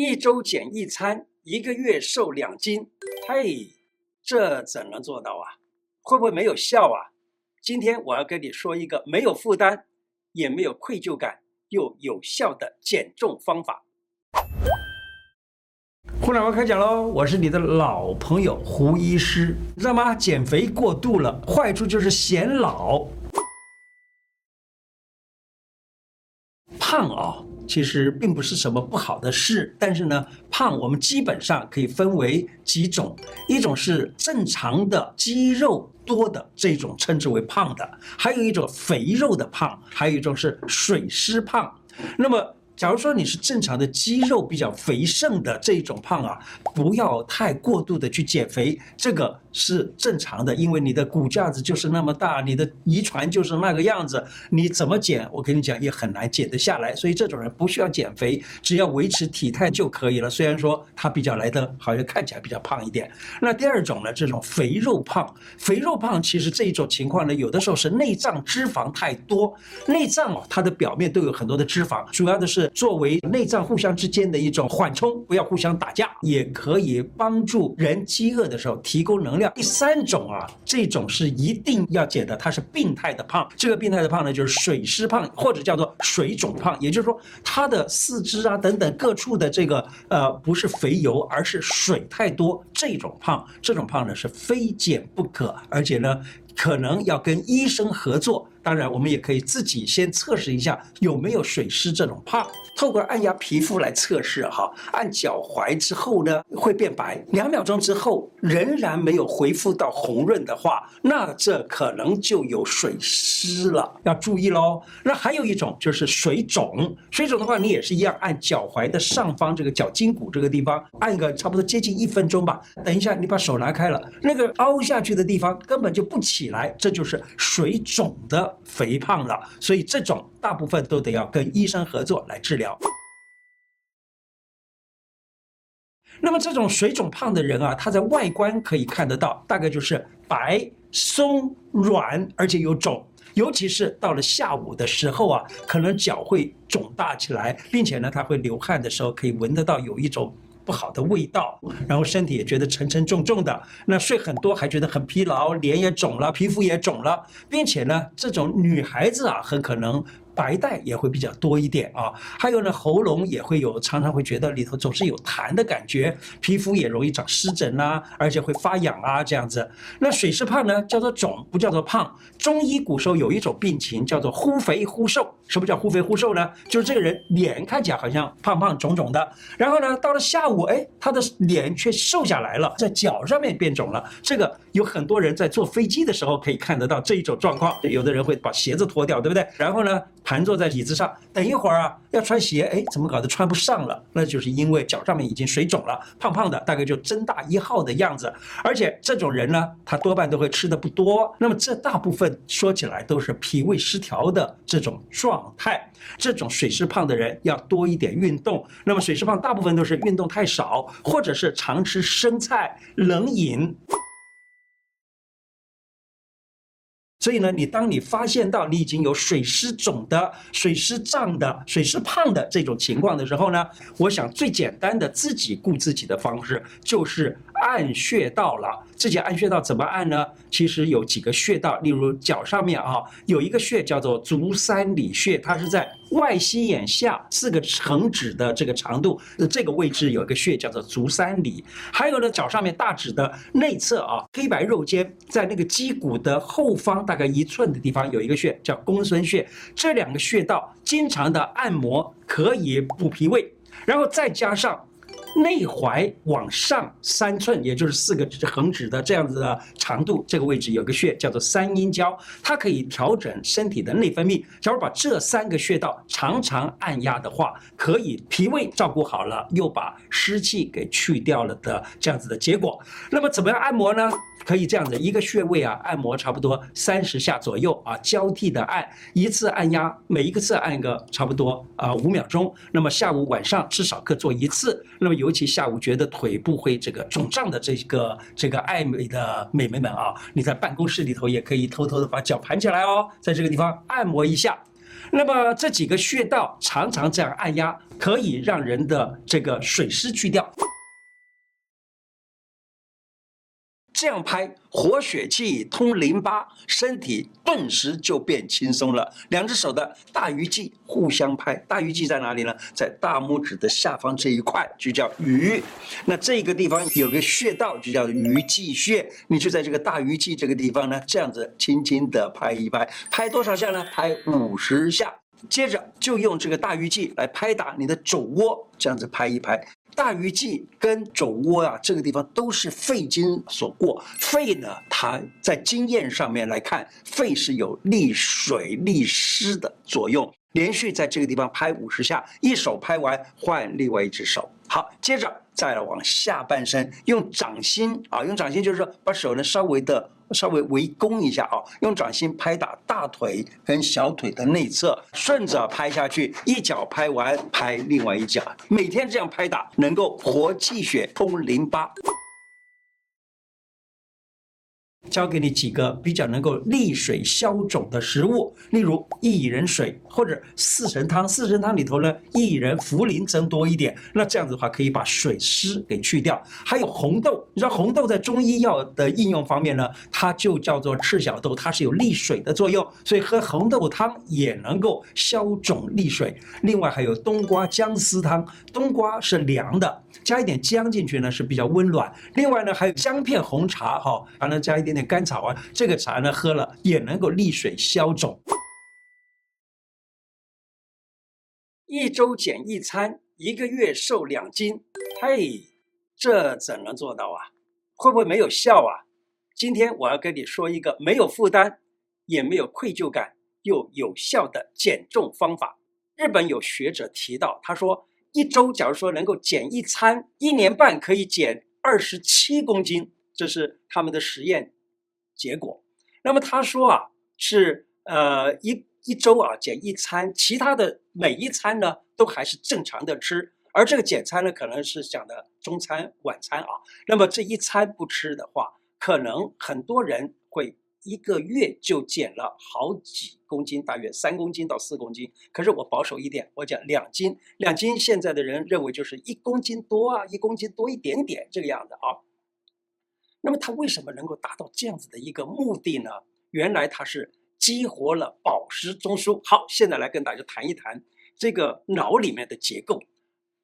一周减一餐，一个月瘦两斤，嘿，这怎能做到啊？会不会没有效啊？今天我要跟你说一个没有负担，也没有愧疚感，又有效的减重方法。互联网开讲喽！我是你的老朋友胡医师，你知道吗？减肥过度了，坏处就是显老、胖啊。其实并不是什么不好的事，但是呢，胖我们基本上可以分为几种，一种是正常的肌肉多的这种称之为胖的，还有一种肥肉的胖，还有一种是水湿胖。那么，假如说你是正常的肌肉比较肥盛的这一种胖啊，不要太过度的去减肥，这个。是正常的，因为你的骨架子就是那么大，你的遗传就是那个样子，你怎么减？我跟你讲也很难减得下来。所以这种人不需要减肥，只要维持体态就可以了。虽然说他比较来的好像看起来比较胖一点。那第二种呢，这种肥肉胖，肥肉胖其实这一种情况呢，有的时候是内脏脂肪太多。内脏哦，它的表面都有很多的脂肪，主要的是作为内脏互相之间的一种缓冲，不要互相打架，也可以帮助人饥饿的时候提供能第三种啊，这种是一定要减的，它是病态的胖。这个病态的胖呢，就是水湿胖，或者叫做水肿胖。也就是说，它的四肢啊等等各处的这个呃，不是肥油，而是水太多。这种胖，这种胖呢是非减不可，而且呢，可能要跟医生合作。当然，我们也可以自己先测试一下有没有水湿这种怕。透过按压皮肤来测试哈，按脚踝之后呢会变白，两秒钟之后仍然没有恢复到红润的话，那这可能就有水湿了，要注意喽。那还有一种就是水肿，水肿的话你也是一样，按脚踝的上方这个脚筋骨这个地方按个差不多接近一分钟吧。等一下你把手拿开了，那个凹下去的地方根本就不起起来，这就是水肿的肥胖了。所以这种大部分都得要跟医生合作来治疗。那么这种水肿胖的人啊，他在外观可以看得到，大概就是白、松、软，而且有肿。尤其是到了下午的时候啊，可能脚会肿大起来，并且呢，他会流汗的时候可以闻得到有一种不好的味道，然后身体也觉得沉沉重重的。那睡很多还觉得很疲劳，脸也肿了，皮肤也肿了，并且呢，这种女孩子啊，很可能。白带也会比较多一点啊，还有呢，喉咙也会有，常常会觉得里头总是有痰的感觉，皮肤也容易长湿疹呐，而且会发痒啊这样子。那水湿胖呢，叫做肿，不叫做胖。中医古时候有一种病情叫做忽肥忽瘦。什么叫忽肥忽瘦呢？就是这个人脸看起来好像胖胖肿肿的，然后呢，到了下午，哎，他的脸却瘦下来了，在脚上面变肿了。这个有很多人在坐飞机的时候可以看得到这一种状况。有的人会把鞋子脱掉，对不对？然后呢，盘坐在椅子上，等一会儿啊，要穿鞋，哎，怎么搞得穿不上了？那就是因为脚上面已经水肿了，胖胖的，大概就增大一号的样子。而且这种人呢，他多半都会吃的不多。那么这大部分说起来都是脾胃失调的这种状态。这种水湿胖的人要多一点运动。那么水湿胖大部分都是运动太少，或者是常吃生菜、冷饮。所以呢，你当你发现到你已经有水湿肿的、水湿胀的、水湿胖的这种情况的时候呢，我想最简单的自己顾自己的方式就是按穴道了。自己按穴道怎么按呢？其实有几个穴道，例如脚上面啊，有一个穴叫做足三里穴，它是在。外膝眼下四个横指的这个长度，这个位置有一个穴叫做足三里。还有呢，脚上面大指的内侧啊，黑白肉间，在那个肌骨的后方大概一寸的地方有一个穴叫公孙穴。这两个穴道经常的按摩可以补脾胃，然后再加上。内踝往上三寸，也就是四个指横指的这样子的长度，这个位置有个穴叫做三阴交，它可以调整身体的内分泌。假如把这三个穴道常常按压的话，可以脾胃照顾好了，又把湿气给去掉了的这样子的结果。那么怎么样按摩呢？可以这样子，一个穴位啊，按摩差不多三十下左右啊，交替的按，一次按压，每一个次按个差不多啊五秒钟。那么下午晚上至少各做一次。那么尤其下午觉得腿部会这个肿胀的这个这个爱美的美眉们啊，你在办公室里头也可以偷偷的把脚盘起来哦，在这个地方按摩一下。那么这几个穴道常常这样按压，可以让人的这个水湿去掉。这样拍，活血气，通淋巴，身体顿时就变轻松了。两只手的大鱼际互相拍，大鱼际在哪里呢？在大拇指的下方这一块，就叫鱼。那这个地方有个穴道，就叫鱼际穴。你就在这个大鱼际这个地方呢，这样子轻轻的拍一拍，拍多少下呢？拍五十下。接着就用这个大鱼际来拍打你的肘窝，这样子拍一拍。大鱼际跟肘窝啊，这个地方都是肺经所过。肺呢，它在经验上面来看，肺是有利水利湿的作用。连续在这个地方拍五十下，一手拍完换另外一只手。好，接着再往下半身，用掌心啊，用掌心就是说把手呢稍微的。稍微围攻一下啊，用掌心拍打大腿跟小腿的内侧，顺着拍下去，一脚拍完拍另外一脚，每天这样拍打，能够活气血、通淋巴。教给你几个比较能够利水消肿的食物，例如薏仁水或者四神汤。四神汤里头呢，薏仁、茯苓增多一点，那这样子的话可以把水湿给去掉。还有红豆，你知道红豆在中医药的应用方面呢，它就叫做赤小豆，它是有利水的作用，所以喝红豆汤也能够消肿利水。另外还有冬瓜姜丝汤，冬瓜是凉的，加一点姜进去呢是比较温暖。另外呢还有姜片红茶哈，还能加一点。点甘草啊，这个茶呢喝了也能够利水消肿。一周减一餐，一个月瘦两斤，嘿，这怎能做到啊？会不会没有效啊？今天我要跟你说一个没有负担，也没有愧疚感，又有效的减重方法。日本有学者提到，他说一周假如说能够减一餐，一年半可以减二十七公斤，这是他们的实验。结果，那么他说啊，是呃一一周啊减一餐，其他的每一餐呢都还是正常的吃，而这个减餐呢可能是讲的中餐晚餐啊。那么这一餐不吃的话，可能很多人会一个月就减了好几公斤，大约三公斤到四公斤。可是我保守一点，我讲两斤，两斤现在的人认为就是一公斤多啊，一公斤多一点点这个样子啊。那么它为什么能够达到这样子的一个目的呢？原来它是激活了宝石中枢。好，现在来跟大家谈一谈这个脑里面的结构。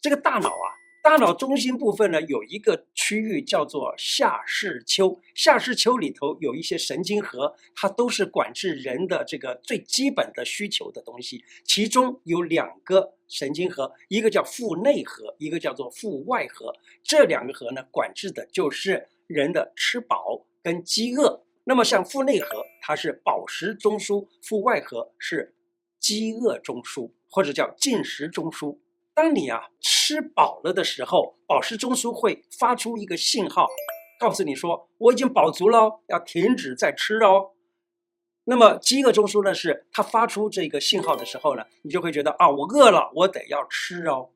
这个大脑啊，大脑中心部分呢，有一个区域叫做下视丘。下视丘里头有一些神经核，它都是管制人的这个最基本的需求的东西。其中有两个神经核，一个叫腹内核，一个叫做腹外核。这两个核呢，管制的就是。人的吃饱跟饥饿，那么像腹内核，它是饱食中枢；腹外核是饥饿中枢，或者叫进食中枢。当你啊吃饱了的时候，饱食中枢会发出一个信号，告诉你说我已经饱足了，要停止再吃哦。那么饥饿中枢呢，是它发出这个信号的时候呢，你就会觉得啊，我饿了，我得要吃哦。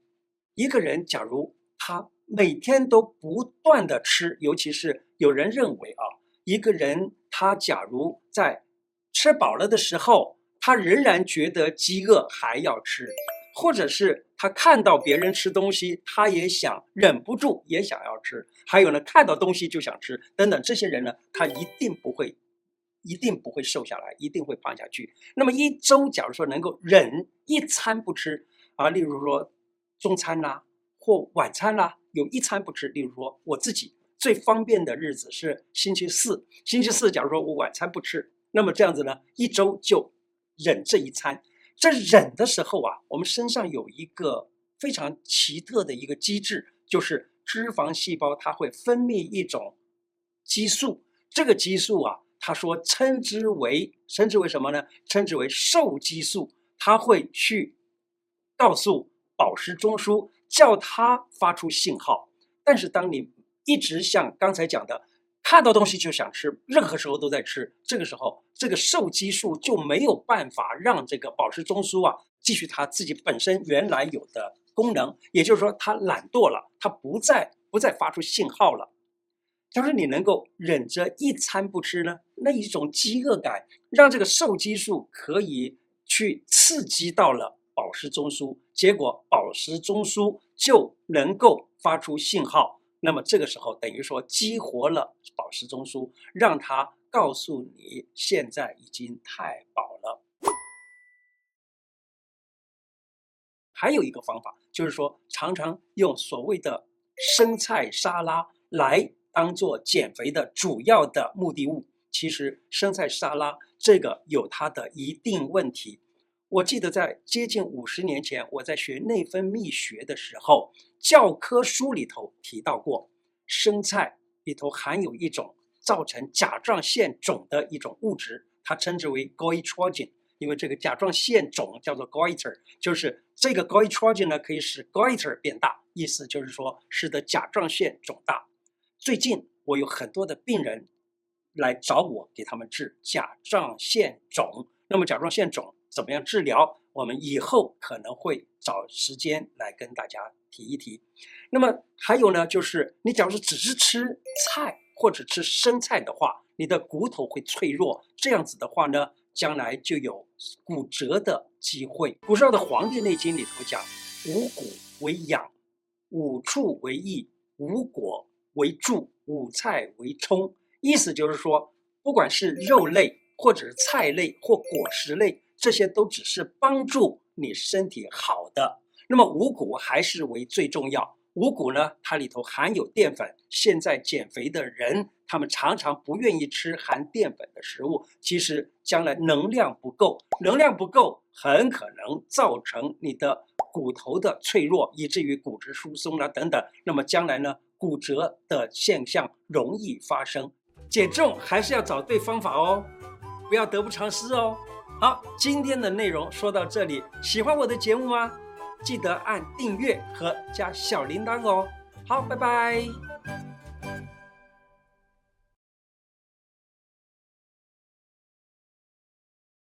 一个人假如他。每天都不断的吃，尤其是有人认为啊，一个人他假如在吃饱了的时候，他仍然觉得饥饿还要吃，或者是他看到别人吃东西，他也想忍不住也想要吃，还有呢，看到东西就想吃等等，这些人呢，他一定不会，一定不会瘦下来，一定会胖下去。那么一周，假如说能够忍一餐不吃啊，例如说中餐啦、或晚餐啦、有一餐不吃，例如说我自己最方便的日子是星期四。星期四，假如说我晚餐不吃，那么这样子呢，一周就忍这一餐。这忍的时候啊，我们身上有一个非常奇特的一个机制，就是脂肪细胞它会分泌一种激素。这个激素啊，他说称之为称之为什么呢？称之为瘦激素。它会去告诉饱食中枢。叫它发出信号，但是当你一直像刚才讲的，看到东西就想吃，任何时候都在吃，这个时候这个瘦激素就没有办法让这个饱食中枢啊继续它自己本身原来有的功能，也就是说它懒惰了，它不再不再发出信号了。假如你能够忍着一餐不吃呢，那一种饥饿感让这个瘦激素可以去刺激到了宝石中枢，结果宝石中枢就能够发出信号。那么这个时候等于说激活了宝石中枢，让它告诉你现在已经太饱了。还有一个方法就是说，常常用所谓的生菜沙拉来当做减肥的主要的目的物。其实生菜沙拉这个有它的一定问题。我记得在接近五十年前，我在学内分泌学的时候，教科书里头提到过，生菜里头含有一种造成甲状腺肿的一种物质，它称之为 goitrogen。因为这个甲状腺肿叫做 goiter，就是这个 goitrogen 呢可以使 goiter 变大，意思就是说使得甲状腺肿大。最近我有很多的病人来找我，给他们治甲状腺肿。那么甲状腺肿怎么样治疗？我们以后可能会找时间来跟大家提一提。那么还有呢，就是你假如说只是吃菜或者吃生菜的话，你的骨头会脆弱。这样子的话呢，将来就有骨折的机会。古时候的《黄帝内经》里头讲：五谷为养，五畜为益，五果为助，五菜为充。意思就是说，不管是肉类，或者是菜类或果实类，这些都只是帮助你身体好的。那么五谷还是为最重要。五谷呢，它里头含有淀粉。现在减肥的人，他们常常不愿意吃含淀粉的食物。其实将来能量不够，能量不够，很可能造成你的骨头的脆弱，以至于骨质疏松了等等。那么将来呢，骨折的现象容易发生。减重还是要找对方法哦，不要得不偿失哦。好，今天的内容说到这里，喜欢我的节目吗？记得按订阅和加小铃铛哦。好，拜拜。